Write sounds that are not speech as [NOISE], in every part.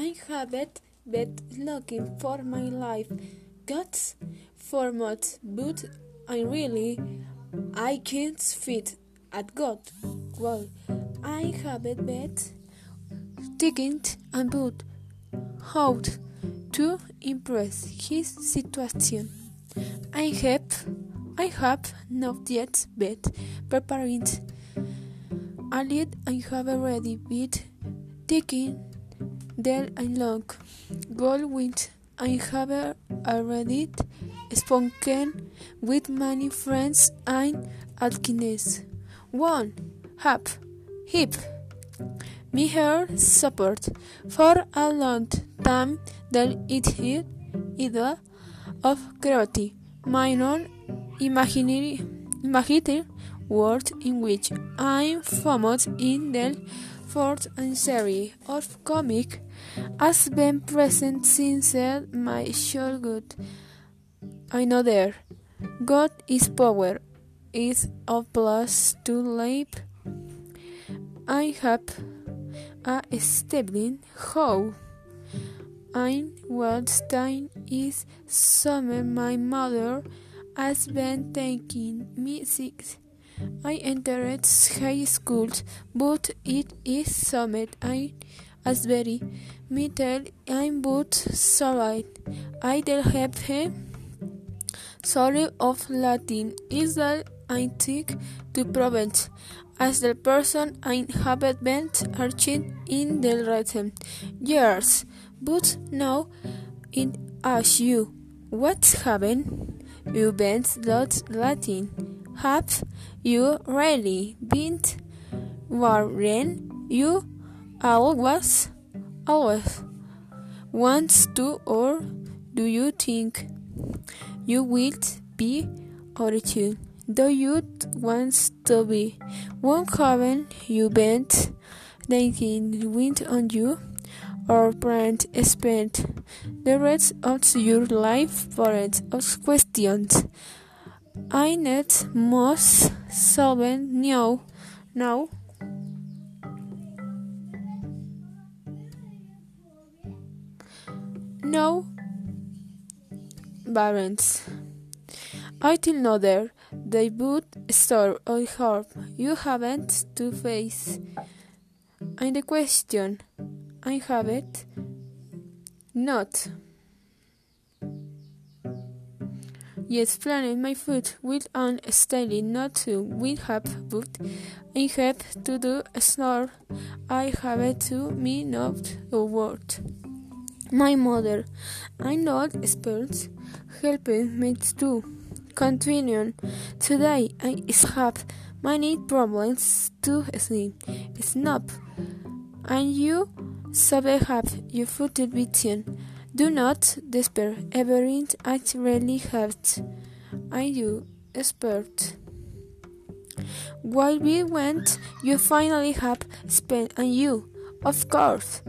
I haven't been looking for my life God's format, but I really I can't fit at God. Well, I haven't been thinking about how to impress his situation. I have I have not yet been preparing a lead I have already been taking there a long goal with I have already spoken with many friends and alchemists. One, hap, hip. Me her support for a long time that it hit either of gravity, my own imaginary, imaginary world in which I'm famous in the fourth series of comic has been present since my childhood. I know there. God is power, is of plus to life. I have a stable how. I was time is summer my mother has been taking me sick. I entered high school, but it is summer. I as very me tell I'm but sorry. I tell have him. Sorry of Latin is that I think to prevent as the person I have been arching in the recent years. But now it asks you, what haven't you been that Latin? Have you really been worrying? You always always wants to or do you think you will be origin do you want to be one haven't you been thinking wind on you or plan spend the rest of your life for it of questions I need most solving now No parents. I till know there they would store I hope you haven't to face. And the question I have it not. Yes, planning my food with an study not to we have but I have to do a snore. I have to me not a word. My mother, I'm not expert, helping me to continue. Today I have many problems to sleep. Snap. And you sabe have your footed vision. Do not despair. Everything I really have. I you expert. While we went, you finally have spent on you of course,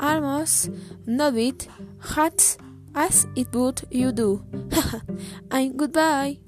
almost know it, hats as it would you do. [LAUGHS] and goodbye.